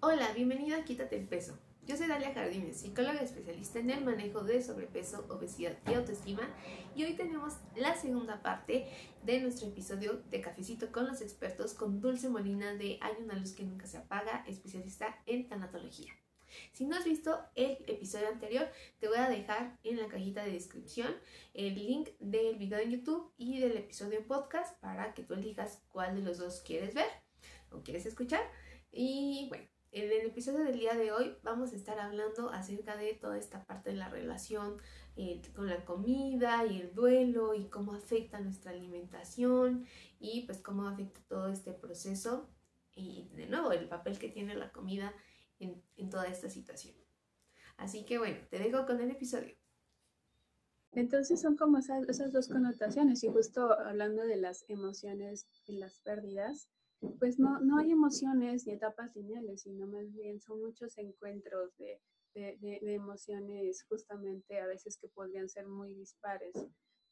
Hola, bienvenida a Quítate el Peso. Yo soy Dalia Jardines, psicóloga especialista en el manejo de sobrepeso, obesidad y autoestima y hoy tenemos la segunda parte de nuestro episodio de Cafecito con los expertos con Dulce Molina de Hay una luz que nunca se apaga, especialista en tanatología. Si no has visto el episodio anterior, te voy a dejar en la cajita de descripción el link del video en YouTube y del episodio podcast para que tú elijas cuál de los dos quieres ver o quieres escuchar. Y bueno, en el episodio del día de hoy vamos a estar hablando acerca de toda esta parte de la relación eh, con la comida y el duelo y cómo afecta nuestra alimentación y pues cómo afecta todo este proceso y de nuevo el papel que tiene la comida en, toda esta situación. Así que bueno, te dejo con el episodio. Entonces son como esas dos connotaciones y justo hablando de las emociones y las pérdidas, pues no, no hay emociones ni etapas lineales, sino más bien son muchos encuentros de, de, de, emociones justamente a veces que podrían ser muy dispares,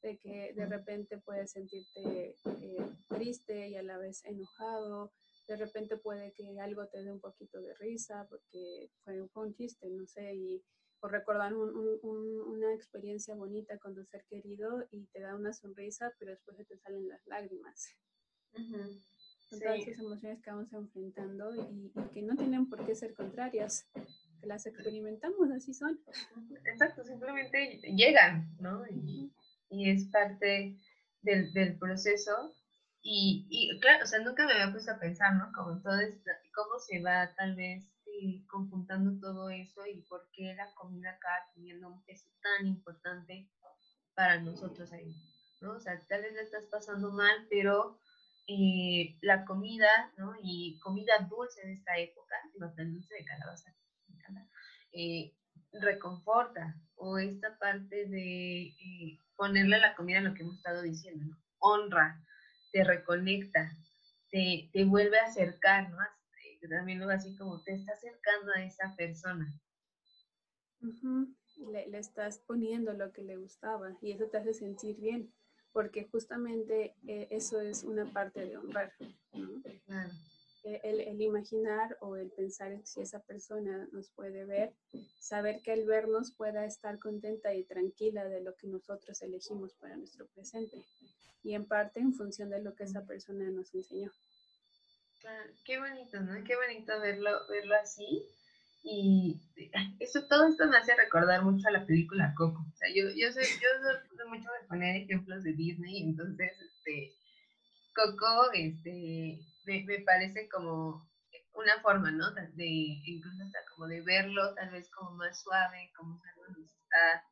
de que de repente puedes sentirte eh, triste y a la vez enojado, de repente puede que algo te dé un poquito de risa porque fue, fue un chiste, no sé, y, o recordar un, un, una experiencia bonita con tu ser querido y te da una sonrisa, pero después se te salen las lágrimas. Uh -huh con todas esas emociones que vamos enfrentando y, y, que no tienen por qué ser contrarias, que las experimentamos, así son. Exacto, simplemente llegan, ¿no? Y, y es parte del, del proceso. Y, y, claro, o sea, nunca me había puesto a pensar, ¿no? Como todo esto, cómo se va tal vez eh, conjuntando todo eso y por qué la comida acaba teniendo un peso tan importante para nosotros ahí, ¿no? O sea, tal vez la estás pasando mal, pero eh, la comida, ¿no? Y comida dulce en esta época, tan dulce de calabaza, eh, reconforta, o esta parte de eh, ponerle a la comida lo que hemos estado diciendo. Honra, te reconecta, te, te vuelve a acercar, ¿no? También luego así como te está acercando a esa persona. Uh le, le estás poniendo lo que le gustaba y eso te hace sentir bien porque justamente eh, eso es una parte de honrar. ¿no? Claro. El, el, imaginar o el pensar si esa persona nos puede ver, saber que al vernos pueda estar contenta y tranquila de lo que nosotros elegimos para nuestro presente y en parte en función de lo que esa persona nos enseñó. Claro, qué bonito, ¿no? Qué bonito verlo, verlo así. Y eso, todo esto me hace recordar mucho a la película Coco. O sea, yo, yo, soy, yo soy mucho de poner ejemplos de Disney, entonces, este, Coco, este, me, parece como una forma, ¿no? De, incluso hasta como de verlo tal vez como más suave, como si algo nos está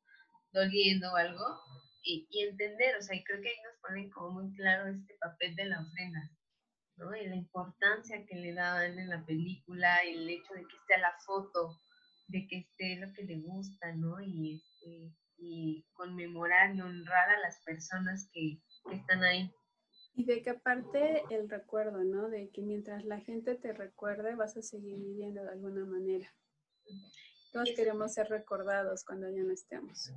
doliendo o algo, y, y entender, o sea, y creo que ahí nos ponen como muy claro este papel de la ofrenda, ¿no? Y la importancia que le daban en la película, el hecho de que esté la foto, de que esté lo que le gusta, ¿no? Y, este, y conmemorar y honrar a las personas que, que, están ahí. Y de que aparte el recuerdo, ¿no? De que mientras la gente te recuerde vas a seguir viviendo de alguna manera. Todos queremos ser recordados cuando ya no estemos.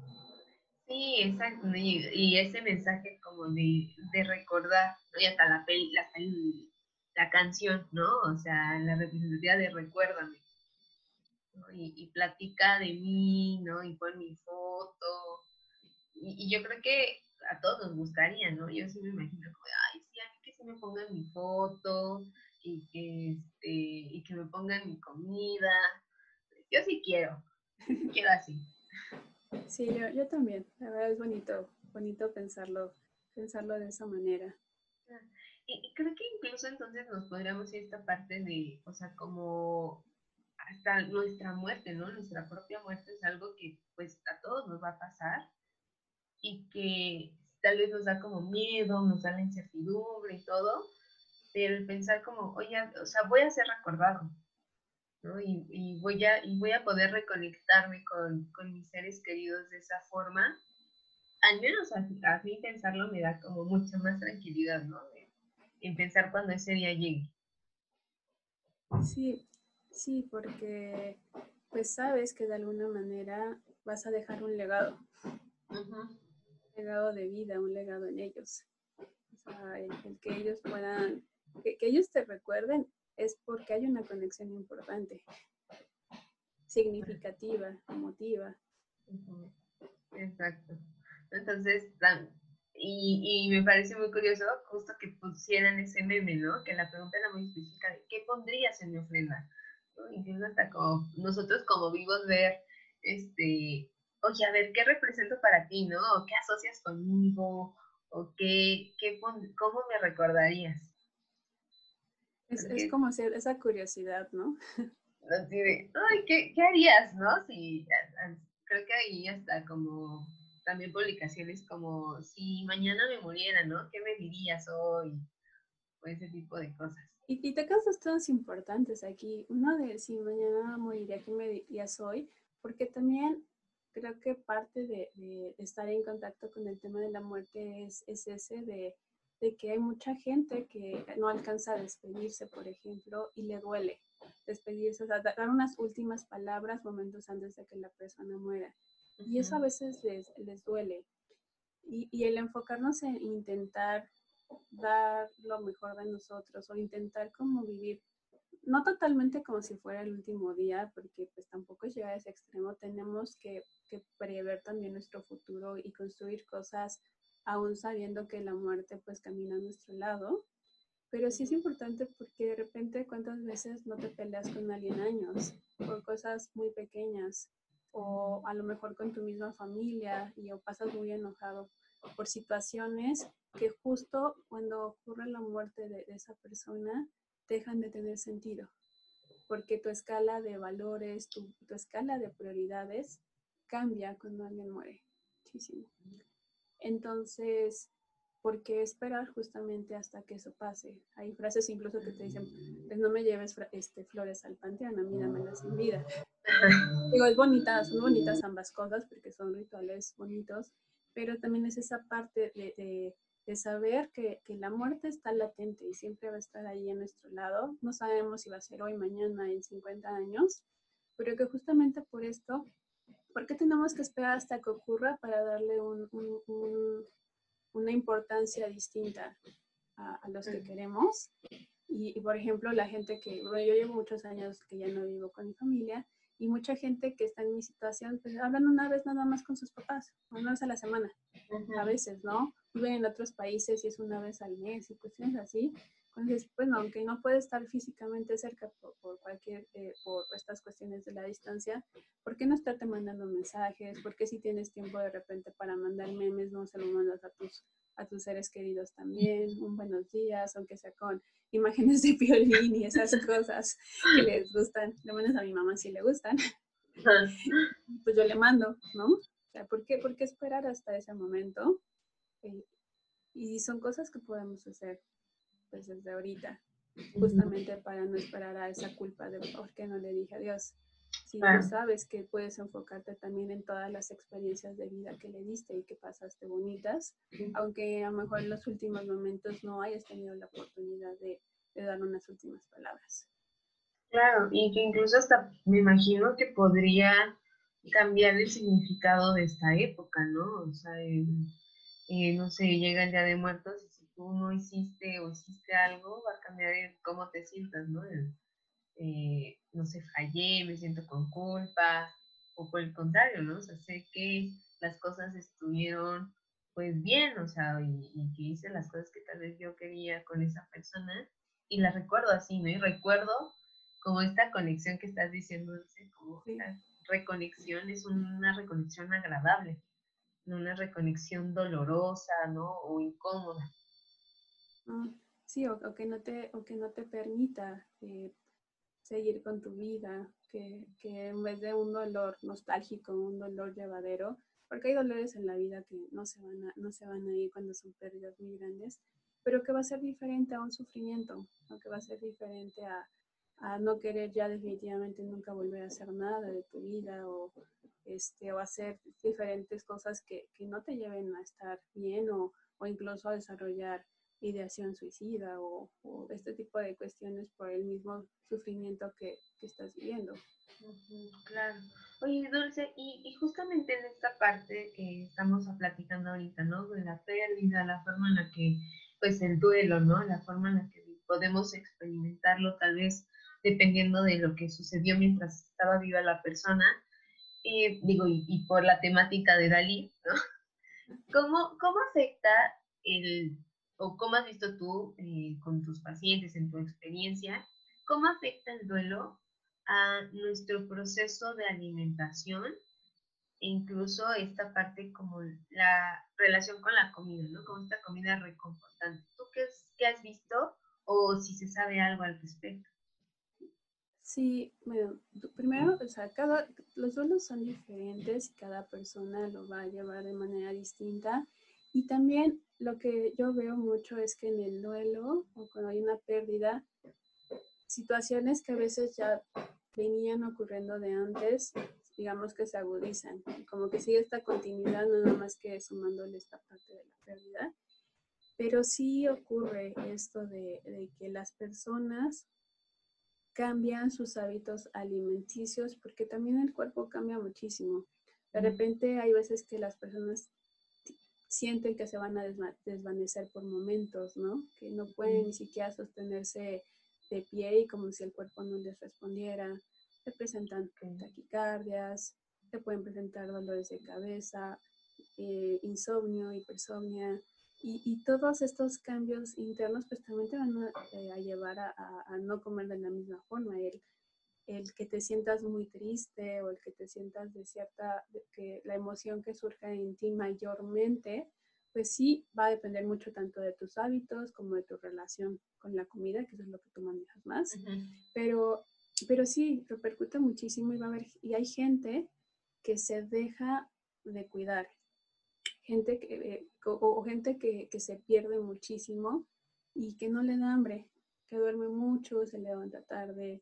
Sí, exacto. Y, ese mensaje como de, de recordar, y hasta la, peli, la, peli, la canción, ¿no? O sea, la representativa de recuérdame. Y, y, platica de mí, ¿no? Y pon mi foto. Y, y, yo creo que a todos nos gustaría, ¿no? Yo sí me imagino como, ay, sí, a mí que se me pongan mi foto y que, este, y que me pongan mi comida. Yo sí quiero, quiero así. Sí, yo, yo también. La verdad es bonito, bonito pensarlo, pensarlo de esa manera. Y, creo que incluso entonces nos podríamos ir a esta parte de, o sea, como hasta nuestra muerte, ¿no? Nuestra propia muerte es algo que pues a todos nos va a pasar y que tal vez nos da como miedo, nos da la incertidumbre y todo, pero el pensar como, oye, o sea, voy a ser recordado, ¿no? Y, y, voy, a, y voy a poder reconectarme con, con, mis seres queridos de esa forma. Al menos a, a, mí pensarlo me da como mucha más tranquilidad, ¿no? En pensar cuando ese día llegue. Sí, sí, porque pues sabes que de alguna manera vas a dejar un legado. Uh -huh. Un legado de vida, un legado en ellos. O sea, el, el que ellos puedan, que, que ellos te recuerden es porque hay una conexión importante, significativa, emotiva. Exacto. Entonces, y, y, me parece muy curioso justo que pusieran ese meme, ¿no? Que la pregunta era muy específica de ¿qué pondrías en mi ofrenda? Incluso hasta como nosotros como vivos ver, este, oye, a ver, ¿qué represento para ti, no? ¿O qué asocias conmigo? ¿O qué, qué cómo me recordarías? Es, es como hacer esa curiosidad, ¿no? Así de, ay, ¿qué, ¿qué harías, no? Si, creo que ahí hasta como también publicaciones como si mañana me muriera, ¿no? ¿Qué me dirías hoy? O ese tipo de cosas. Y, y te dos temas importantes aquí. Uno de si mañana moriría, ¿qué me dirías hoy? Porque también creo que parte de, de, estar en contacto con el tema de la muerte es, es ese de, de, que hay mucha gente que no alcanza a despedirse, por ejemplo, y le duele despedirse, o sea, dar unas últimas palabras momentos antes de que la persona muera. Y eso a veces les, les duele. Y, y, el enfocarnos en intentar dar lo mejor de nosotros o intentar como vivir, no totalmente como si fuera el último día, porque pues tampoco llega a ese extremo, tenemos que, que prever también nuestro futuro y construir cosas aún sabiendo que la muerte pues camina a nuestro lado. Pero sí es importante porque de repente cuántas veces no te peleas con alguien años por cosas muy pequeñas o a lo mejor con tu misma familia y o pasas muy enojado por situaciones que justo cuando ocurre la muerte de, esa persona dejan de tener sentido, porque tu escala de valores, tu, tu escala de prioridades cambia cuando alguien muere. Muchísimo. Entonces, ¿por qué esperar justamente hasta que eso pase? Hay frases incluso que te dicen, pues no me lleves este, flores al panteón, a mí dámelas sin vida. Digo, es bonita, son bonitas ambas cosas porque son rituales bonitos, pero también es esa parte de, de, saber que, que, la muerte está latente y siempre va a estar ahí a nuestro lado. No sabemos si va a ser hoy, mañana, en 50 años, pero que justamente por esto, ¿por qué tenemos que esperar hasta que ocurra para darle un, un, una importancia distinta a, a los que queremos? Y, y, por ejemplo, la gente que, bueno, yo llevo muchos años que ya no vivo con mi familia y mucha gente que está en mi situación, pues hablan una vez nada más con sus papás, una vez a la semana, a veces, ¿no? Viven en otros países y es una vez al mes y cuestiones así. Entonces, bueno, aunque no puede estar físicamente cerca por, cualquier, eh, por estas cuestiones de la distancia, ¿por qué no estarte mandando mensajes? ¿Por qué si tienes tiempo de repente para mandar memes, no se lo mandas a tus, a tus seres queridos también? Un buenos días, aunque sea con imágenes de violín y esas cosas que les gustan, lo menos a mi mamá sí le gustan, pues yo le mando, ¿no? O sea, ¿por qué, ¿por qué esperar hasta ese momento? Eh, y son cosas que podemos hacer pues, desde ahorita, justamente para no esperar a esa culpa de por qué no le dije adiós. Si tú sabes que puedes enfocarte también en todas las experiencias de vida que le diste y que pasaste bonitas, aunque a lo mejor en los últimos momentos no hayas tenido la oportunidad de, de dar unas últimas palabras. Claro, y que incluso hasta me imagino que podría cambiar el significado de esta época, ¿no? O sea, eh, no sé, llega el Día de Muertos tú no hiciste o hiciste algo, va a cambiar cómo te sientas, ¿no? Eh, no sé, fallé, me siento con culpa, o por el contrario, ¿no? O sea, sé que las cosas estuvieron pues bien, o sea, y, que hice las cosas que tal vez yo quería con esa persona, y las recuerdo así, ¿no? Y recuerdo como esta conexión que estás diciendo, como la reconexión es una reconexión agradable, no una reconexión dolorosa, ¿no? O incómoda. Ah, sí, o, que no te, o que no te permita eh, seguir con tu vida, que, que, en vez de un dolor nostálgico, un dolor llevadero, porque hay dolores en la vida que no se van a, no se van a ir cuando son pérdidas muy grandes, pero que va a ser diferente a un sufrimiento, o que va a ser diferente a, a, no querer ya definitivamente nunca volver a hacer nada de tu vida o, este, o hacer diferentes cosas que, que no te lleven a estar bien o, o incluso a desarrollar ideación suicida o, este tipo de cuestiones por el mismo sufrimiento que, que estás viviendo. claro. Oye, Dulce, y, y, justamente en esta parte que estamos platicando ahorita, ¿no? De la pérdida, la forma en la que, pues el duelo, ¿no? La forma en la que podemos experimentarlo tal vez dependiendo de lo que sucedió mientras estaba viva la persona, eh, digo, y, por la temática de Dalí, ¿no? ¿Cómo, cómo afecta el, o cómo has visto tú eh, con tus pacientes en tu experiencia, cómo afecta el duelo a nuestro proceso de alimentación e incluso esta parte como la relación con la comida, ¿no? Como esta comida reconfortante. ¿Tú qué, qué has visto o si se sabe algo al respecto? Sí, bueno, primero, o sea, cada, los duelos son diferentes y cada persona lo va a llevar de manera distinta. Y también lo que yo veo mucho es que en el duelo o cuando hay una pérdida, situaciones que a veces ya venían ocurriendo de antes, digamos que se agudizan, como que sigue esta continuidad, nada más que sumándole esta parte de la pérdida. Pero sí ocurre esto de, de que las personas cambian sus hábitos alimenticios porque también el cuerpo cambia muchísimo. De repente hay veces que las personas sienten que se van a desvanecer por momentos, ¿no? Que no pueden ni siquiera sostenerse de pie y como si el cuerpo no les respondiera. Se presentan taquicardias, se pueden presentar dolores de cabeza, eh, insomnio, hipersomnia, y, todos estos cambios internos pues también te van a, eh, llevar a, no comer de la misma forma. El, el que te sientas muy triste o el que te sientas de cierta, que la emoción que surja en ti mayormente, pues sí va a depender mucho tanto de tus hábitos como de tu relación con la comida, que eso es lo que tú manejas más. pero, pero sí, repercute muchísimo y va a haber, y hay gente que se deja de cuidar, gente que, eh, o, gente que, que, se pierde muchísimo y que no le da hambre, que duerme mucho, se levanta tarde,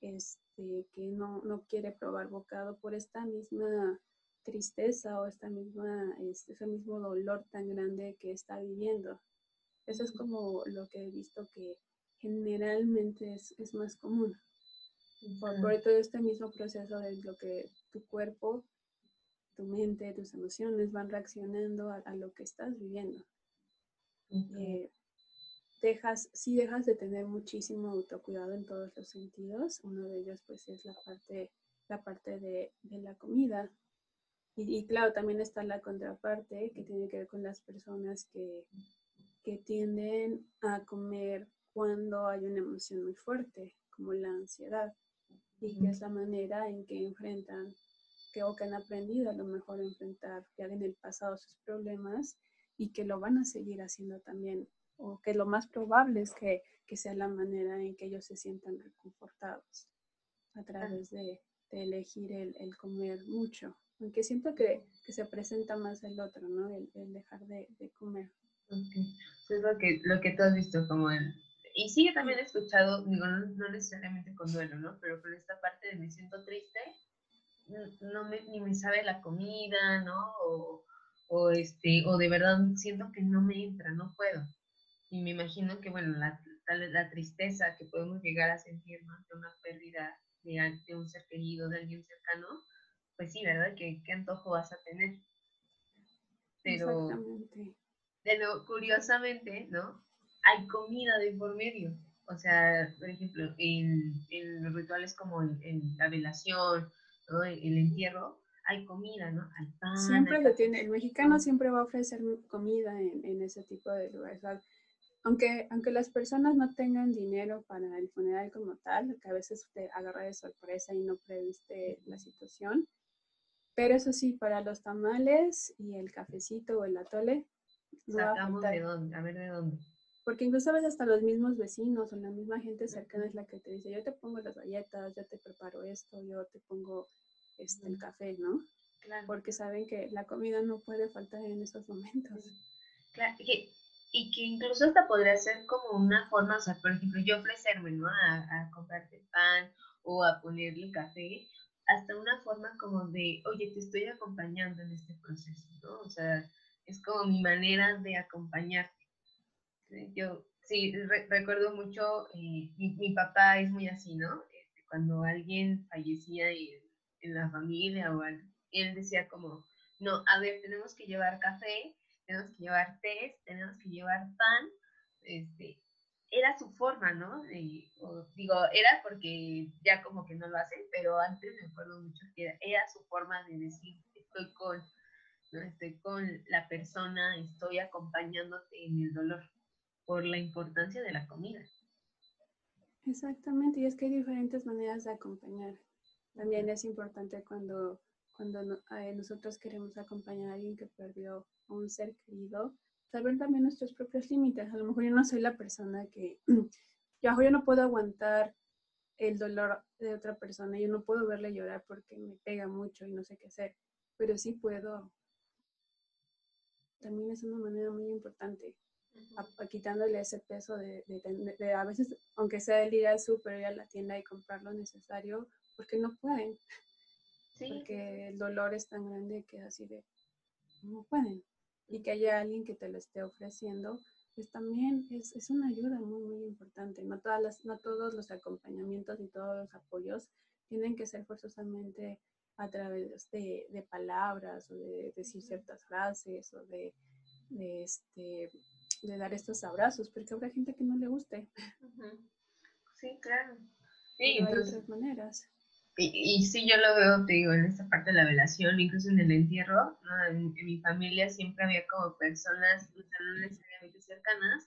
este, que no, no quiere probar bocado por esta misma tristeza o esta misma, este, ese mismo dolor tan grande que está viviendo. Eso es como lo que he visto que generalmente es, es más común. Por, por, todo este mismo proceso de lo que tu cuerpo tu mente, tus emociones van reaccionando a, lo que estás viviendo. Eh, dejas, sí dejas de tener muchísimo autocuidado en todos los sentidos. Uno de ellos pues es la parte, la parte de, la comida. Y, claro, también está la contraparte que tiene que ver con las personas que, que tienden a comer cuando hay una emoción muy fuerte, como la ansiedad, y que es la manera en que enfrentan que o que han aprendido a lo mejor a enfrentar ya en el pasado sus problemas y que lo van a seguir haciendo también, o que lo más probable es que, que sea la manera en que ellos se sientan reconfortados a través de, de elegir el, el, comer mucho. Aunque siento que, que, se presenta más el otro, ¿no? El, el dejar de, de comer. Okay. es lo que, lo que tú has visto como el... Y sí, yo también he escuchado, digo, no, no necesariamente con duelo, ¿no? Pero con esta parte de me siento triste no me, ni me sabe la comida, ¿no? O, o, este, o de verdad siento que no me entra, no puedo. Y me imagino que, bueno, la, la tristeza que podemos llegar a sentir, ¿no? De una pérdida de, de, un ser querido, de alguien cercano, pues sí, ¿verdad? ¿Qué, qué antojo vas a tener? Pero, pero curiosamente, ¿no? Hay comida de por medio. O sea, por ejemplo, en, en los rituales como en la velación el entierro, hay comida, ¿no? Hay pan. Siempre lo tiene, el mexicano siempre va a ofrecer comida en, en ese tipo de lugares. Aunque, aunque las personas no tengan dinero para el funeral como tal, que a veces te agarra de sorpresa y no previste la situación, pero eso sí, para los tamales y el cafecito o el atole, no Sacamos de dónde, a ver de dónde. Porque incluso a veces hasta los mismos vecinos o la misma gente cercana es la que te dice, yo te pongo las galletas, yo te preparo esto, yo te pongo este, el café, ¿no? Claro. Porque saben que la comida no puede faltar en esos momentos. Claro, y que incluso hasta podría ser como una forma, o sea, por ejemplo, yo ofrecerme, ¿no? A, comprarte pan o a ponerle café, hasta una forma como de, oye, te estoy acompañando en este proceso, ¿no? O sea, es como mi manera de acompañarte. Yo sí recuerdo mucho, eh, mi, papá es muy así, ¿no? Este, cuando alguien fallecía en la familia o él decía como, no, a ver, tenemos que llevar café, tenemos que llevar té, tenemos que llevar pan, este, era su forma, ¿no? digo, era porque ya como que no lo hacen, pero antes me acuerdo mucho que era, su forma de decir, estoy con, ¿no? estoy con la persona, estoy acompañándote en el dolor, por la importancia de la comida. Exactamente, y es que hay diferentes maneras de acompañar. También es importante cuando, cuando eh, nosotros queremos acompañar a alguien que perdió a un ser querido, saber también nuestros propios límites. A lo mejor yo no soy la persona que, yo, yo no puedo aguantar el dolor de otra persona, yo no puedo verle llorar porque me pega mucho y no sé qué hacer, pero sí puedo. También es una manera muy importante, quitándole ese peso de, de, a veces, aunque sea el ir al súper, ir a la tienda y comprar lo necesario, porque no pueden. Porque el dolor es tan grande que así de, no pueden y que haya alguien que te lo esté ofreciendo, pues también es, es una ayuda muy, muy importante. No, todas las, no todos los acompañamientos y todos los apoyos tienen que ser forzosamente a través de, de palabras o de decir ciertas frases o de, de, este, de dar estos abrazos, porque habrá gente que no le guste. Sí, claro. Sí, hay otras maneras. Y, sí, yo lo veo, te digo, en esta parte de la velación, incluso en el entierro, en, mi familia siempre había como personas, no necesariamente cercanas,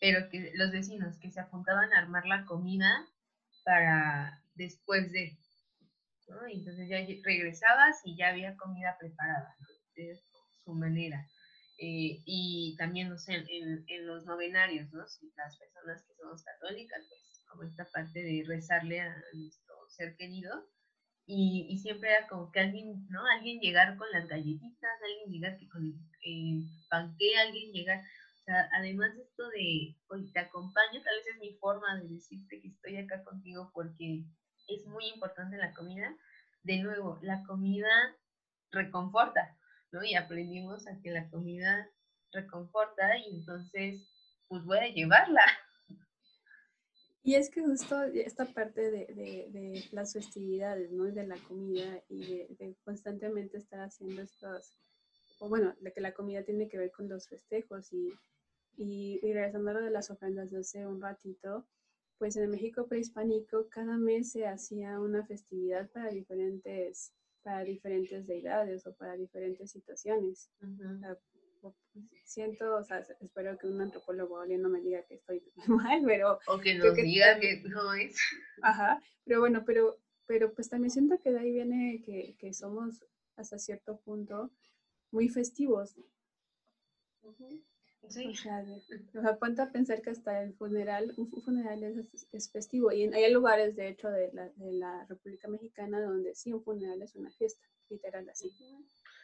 pero que los vecinos que se apuntaban a armar la comida para después de, ¿no? entonces ya regresabas y ya había comida preparada, de su manera. Eh, y también, no sé, en, en, los novenarios, ¿no? las personas que somos católicas, pues como esta parte de rezarle a nuestro ser querido. Y, siempre era como que alguien, ¿no? Alguien llegar con las galletitas, alguien llegar que con el eh, panque, alguien llegar. Además de esto de, hoy te acompaño, tal vez es mi forma de decirte que estoy acá contigo porque es muy importante la comida. De nuevo, la comida reconforta, ¿no? Y aprendimos a que la comida reconforta y entonces, pues voy a llevarla. Y es que justo esta parte de, de, las festividades, ¿no? De la comida y de, constantemente estar haciendo estas, o bueno, de que la comida tiene que ver con los festejos y, y, y regresando a lo de las ofrendas de hace un ratito, pues en el México prehispánico cada mes se hacía una festividad para diferentes, para diferentes deidades o para diferentes situaciones siento, o sea, espero que un antropólogo no me diga que estoy mal, pero... O que nos diga que no es. Ajá, pero bueno, pero, pero pues también siento que de ahí viene que, que somos hasta cierto punto muy festivos. Sí. O sea, nos apunta a pensar que hasta el funeral, un funeral es, es festivo. Y hay lugares, de hecho, de la, de la, República Mexicana donde sí un funeral es una fiesta, literal así.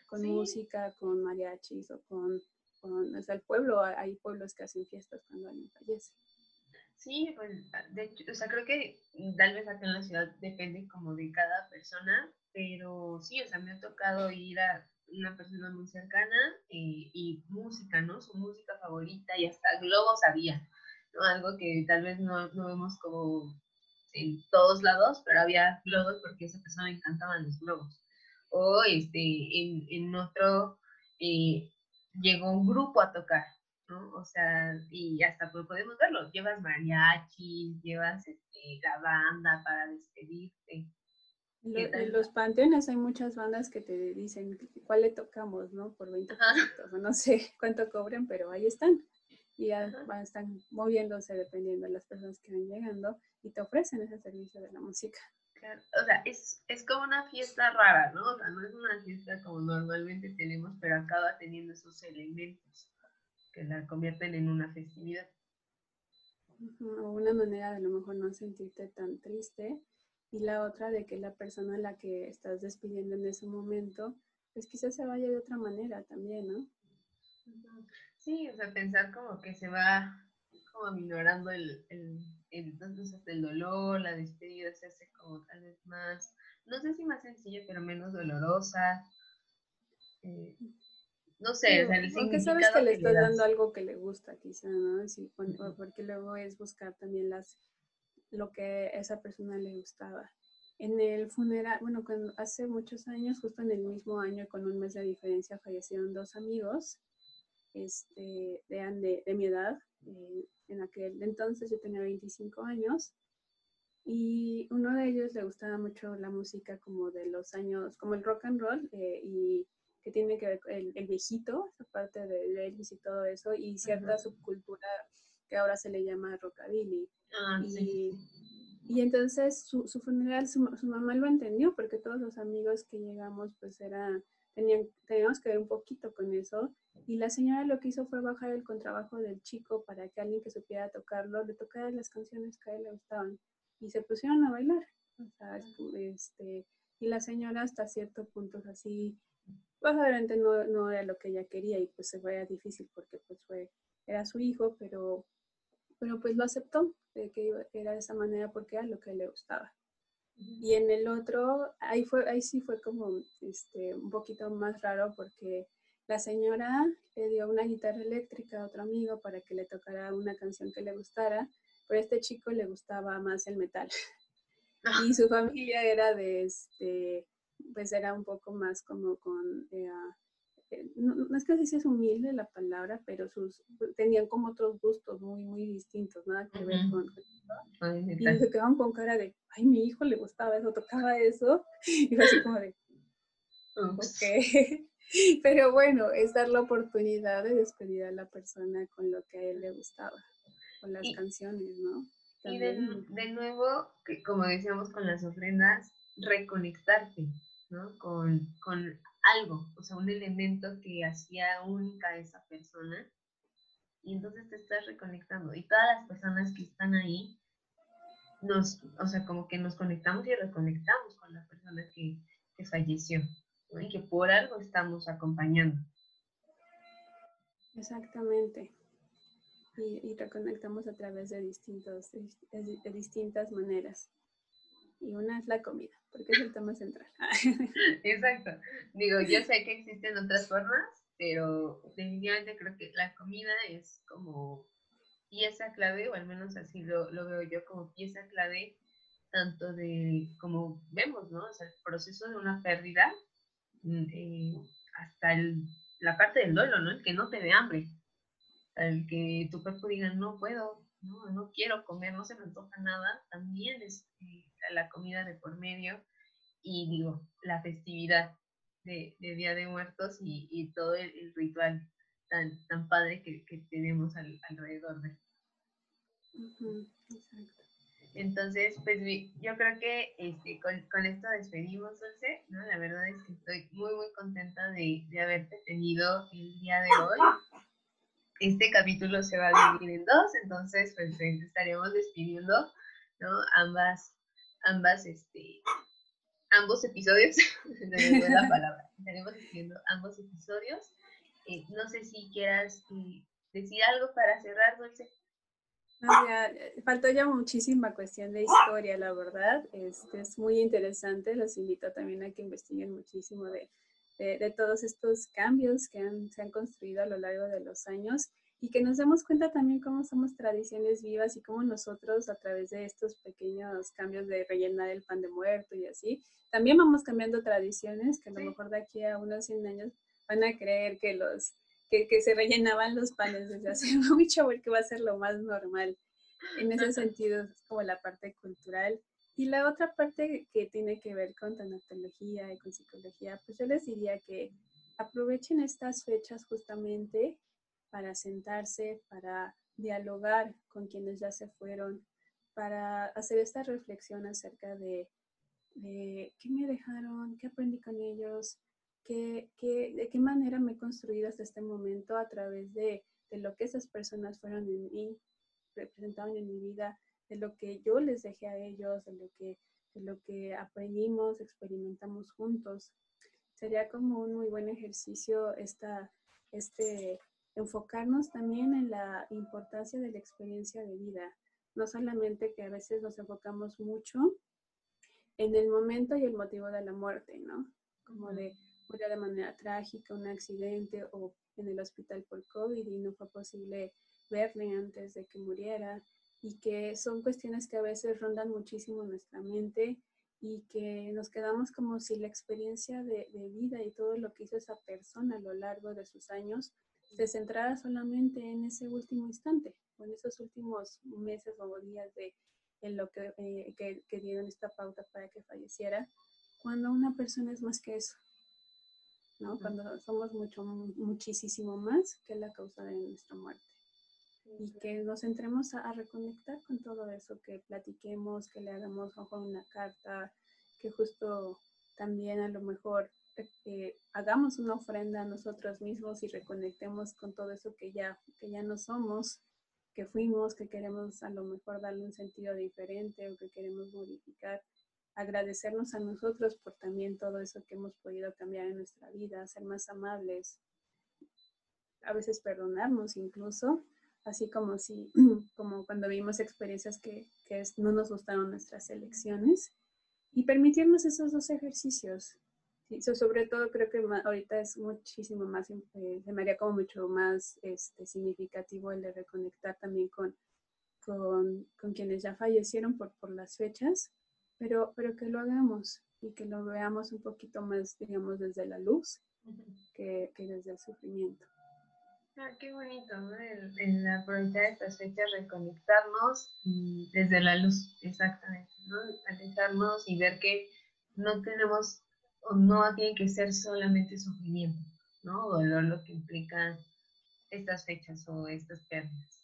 Con música, con mariachis o con con, el pueblo, hay pueblos que hacen fiestas cuando alguien fallece. Sí, pues, de hecho, o sea, creo que tal vez acá en la ciudad depende como de cada persona, pero sí, o sea, me ha tocado ir a una persona muy cercana y, y música, ¿no? Su música favorita y hasta globos había, ¿no? Algo que tal vez no, no vemos como en todos lados, pero había globos porque a esa persona le encantaban los globos. O este, en, en otro, eh, llegó un grupo a tocar, ¿no? O sea, y hasta pues podemos verlo, llevas mariachi, llevas este, la banda para despedirte. en los panteones hay muchas bandas que te dicen cuál le tocamos, ¿no? Por 20 pesos, no sé cuánto cobren, pero ahí están. Y ya van, están moviéndose dependiendo de las personas que van llegando y te ofrecen ese servicio de la música. O sea, es, es como una fiesta rara, ¿no? O sea, no es una fiesta como normalmente tenemos, pero acaba teniendo esos elementos que la convierten en una festividad. O una manera de a lo mejor no sentirte tan triste y la otra de que la persona a la que estás despidiendo en ese momento, pues quizás se vaya de otra manera también, ¿no? Sí, o sea, pensar como que se va como minorando el, el, entonces el dolor, la despedida se hace como tal vez más, no sé si más sencilla, pero menos dolorosa. Eh, no sé, o sea, el Aunque sabes que le estás dando algo que le gusta, quizá, ¿no? Sí, porque luego es buscar también las lo que a esa persona le gustaba. En el funeral, bueno, cuando hace muchos años, justo en el mismo año, con un mes de diferencia, fallecieron dos amigos este, de, de, de mi edad eh, en aquel entonces yo tenía 25 años y uno de ellos le gustaba mucho la música como de los años, como el rock and roll eh, y que tiene que ver con el, viejito, esa parte de Elvis y todo eso, y cierta subcultura que ahora se le llama rockabilly. Ah, y, y, entonces su, su funeral, su, su, mamá lo entendió porque todos los amigos que llegamos pues era, tenían, teníamos que ver un poquito con eso. Y la señora lo que hizo fue bajar el contrabajo del chico para que alguien que supiera tocarlo le tocara las canciones que a él le gustaban y se pusieron a bailar. O sea, este, y la señora hasta cierto punto así, pues obviamente no, no era lo que ella quería y pues se fue difícil porque pues fue, era su hijo, pero, pero pues lo aceptó, de que era de esa manera porque era lo que le gustaba. Y en el otro, ahí, fue, ahí sí fue como este, un poquito más raro porque la señora le dio una guitarra eléctrica a otro amigo para que le tocara una canción que le gustara pero a este chico le gustaba más el metal. Ah. Y su familia era de, este, pues era un poco más como con, eh, eh, no, es que así sea humilde la palabra, pero sus, tenían como otros gustos muy, muy distintos, nada que ver con... y se quedaban con cara de, ay, mi hijo le gustaba eso, tocaba eso, y fue así como de, ok. Pero bueno, es dar la oportunidad de despedir a la persona con lo que a él le gustaba las canciones, ¿no? Y de, nuevo, que como decíamos con las ofrendas, reconectarte, ¿no? Con, con algo, o sea, un elemento que hacía única a esa persona. Y entonces te estás reconectando. Y todas las personas que están ahí, nos, o sea, como que nos conectamos y reconectamos con la persona que, que falleció, Y que por algo estamos acompañando. Exactamente y, reconectamos a través de, distintos, de, distintas maneras. Y una es la comida, porque es el tema central. Exacto. Digo, yo sé que existen otras formas, pero definitivamente creo que la comida es como pieza clave, o al menos así lo, lo veo yo como pieza clave, tanto de, como vemos, ¿no? O sea, el proceso de una pérdida, eh, hasta el, la parte del duelo, ¿no? El que no te dé hambre al que tu cuerpo diga no puedo, no, no quiero comer, no se me antoja nada, también es eh, la comida de por medio y digo, la festividad de, Día de Muertos y, todo el, ritual tan, tan padre que, tenemos alrededor de. Entonces, pues yo creo que este, con, esto despedimos, Dulce, ¿no? La verdad es que estoy muy, muy contenta de, de haberte tenido el día de hoy este capítulo se va a dividir en dos, entonces pues estaremos despidiendo, ¿no? Ambas, ambas, este, ambos episodios, la palabra, estaremos despidiendo ambos episodios. Eh, no sé si quieras eh, decir algo para cerrar, Dulce. Faltó ya muchísima cuestión de historia, la verdad. Este es muy interesante. Los invito también a que investiguen muchísimo de de, todos estos cambios que se han construido a lo largo de los años y que nos demos cuenta también cómo somos tradiciones vivas y cómo nosotros a través de estos pequeños cambios de rellenar el pan de muerto y así, también vamos cambiando tradiciones que a lo mejor de aquí a unos 100 años van a creer que los que, que se rellenaban los panes desde hace mucho porque va a ser lo más normal. En ese sentido es como la parte cultural y la otra parte que tiene que ver con tanatología y con psicología, pues yo les diría que aprovechen estas fechas justamente para sentarse, para dialogar con quienes ya se fueron, para hacer esta reflexión acerca de, qué me dejaron, qué aprendí con ellos, qué, de qué manera me he construido hasta este momento a través de, de lo que esas personas fueron en mí, representaron en mi vida, de lo que yo les dejé a ellos, de lo que, de lo que aprendimos, experimentamos juntos. Sería como un muy buen ejercicio esta, este, enfocarnos también en la importancia de la experiencia de vida. No solamente que a veces nos enfocamos mucho en el momento y el motivo de la muerte, ¿no? Como de murió de manera trágica, un accidente o en el hospital por COVID y no fue posible verle antes de que muriera y que son cuestiones que a veces rondan muchísimo nuestra mente y que nos quedamos como si la experiencia de, vida y todo lo que hizo esa persona a lo largo de sus años se centrara solamente en ese último instante, en esos últimos meses o días de en lo que, eh, que, que, dieron esta pauta para que falleciera, cuando una persona es más que eso, ¿no? Cuando somos mucho, muchísimo más que la causa de nuestra muerte. Y que nos entremos a, reconectar con todo eso, que platiquemos, que le hagamos ojo una carta, que justo también a lo mejor eh, hagamos una ofrenda a nosotros mismos y reconectemos con todo eso que ya, que ya no somos, que fuimos, que queremos a lo mejor darle un sentido diferente o que queremos modificar. Agradecernos a nosotros por también todo eso que hemos podido cambiar en nuestra vida, ser más amables, a veces perdonarnos incluso, así como si, como cuando vimos experiencias que, que no nos gustaron nuestras elecciones y permitirnos esos dos ejercicios, Sí, sobre todo creo que ahorita es muchísimo más, eh, se me haría como mucho más este, significativo el de reconectar también con, con, con, quienes ya fallecieron por, por las fechas, pero, pero que lo hagamos y que lo veamos un poquito más, digamos, desde la luz que, que desde el sufrimiento. Ah, qué bonito, ¿no? El, el, aprovechar estas fechas, reconectarnos y desde la luz, exactamente, ¿no? Alejarnos y ver que no tenemos no tiene que ser solamente sufrimiento, ¿no? Dolor lo que implican estas fechas o estas pérdidas.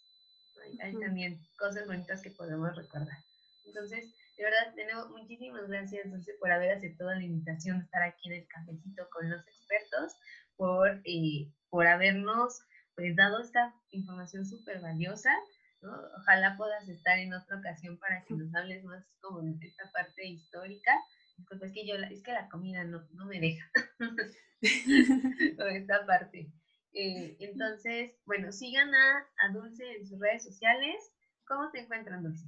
Hay, también cosas bonitas que podemos recordar. Entonces, de verdad, tenemos muchísimas gracias, Dulce, por haber aceptado la invitación de estar aquí en el cafecito con los expertos, por, eh, por habernos pues, dado esta información súper valiosa. ¿no? Ojalá puedas estar en otra ocasión para que nos hables más como de esta parte histórica pues es que yo, es que la comida no, no me deja. Por esta parte. Eh, entonces, bueno, sigan a, Dulce en sus redes sociales. ¿Cómo te encuentran, Dulce?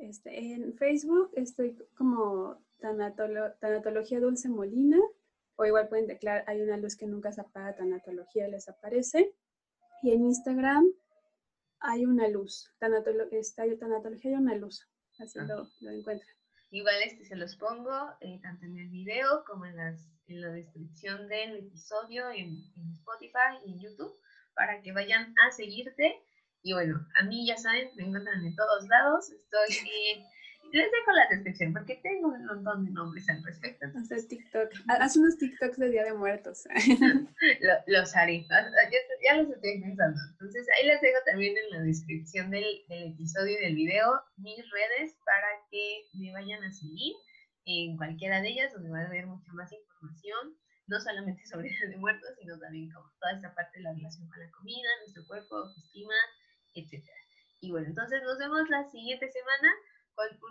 Este, en Facebook estoy como Tanatología Dulce Molina, o igual pueden declarar, hay una luz que nunca se apaga, Tanatología les aparece. Y en Instagram hay una luz, tanatolo, está, Tanatología hay una luz, así ah. lo, lo encuentran. Igual este se los pongo eh, tanto en el video como en, las, en la descripción del episodio en, en, Spotify y en YouTube para que vayan a seguirte. Y bueno, a mí ya saben, me encuentran en todos lados. Estoy en les dejo la descripción porque tengo un montón de nombres al respecto. Haces TikTok. Haz unos TikToks de Día de Muertos. los haré. Ya, los estoy pensando. Entonces ahí les dejo también en la descripción del, del, episodio y del video mis redes para que me vayan a seguir en cualquiera de ellas donde van a ver mucha más información. No solamente sobre Día de Muertos, sino también como toda esta parte de la relación con la comida, nuestro cuerpo, autoestima, etc. Y bueno, entonces nos vemos la siguiente semana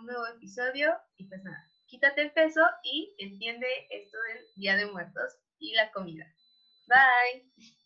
un nuevo episodio y pues nada, quítate el peso y entiende esto del Día de Muertos y la comida. Bye.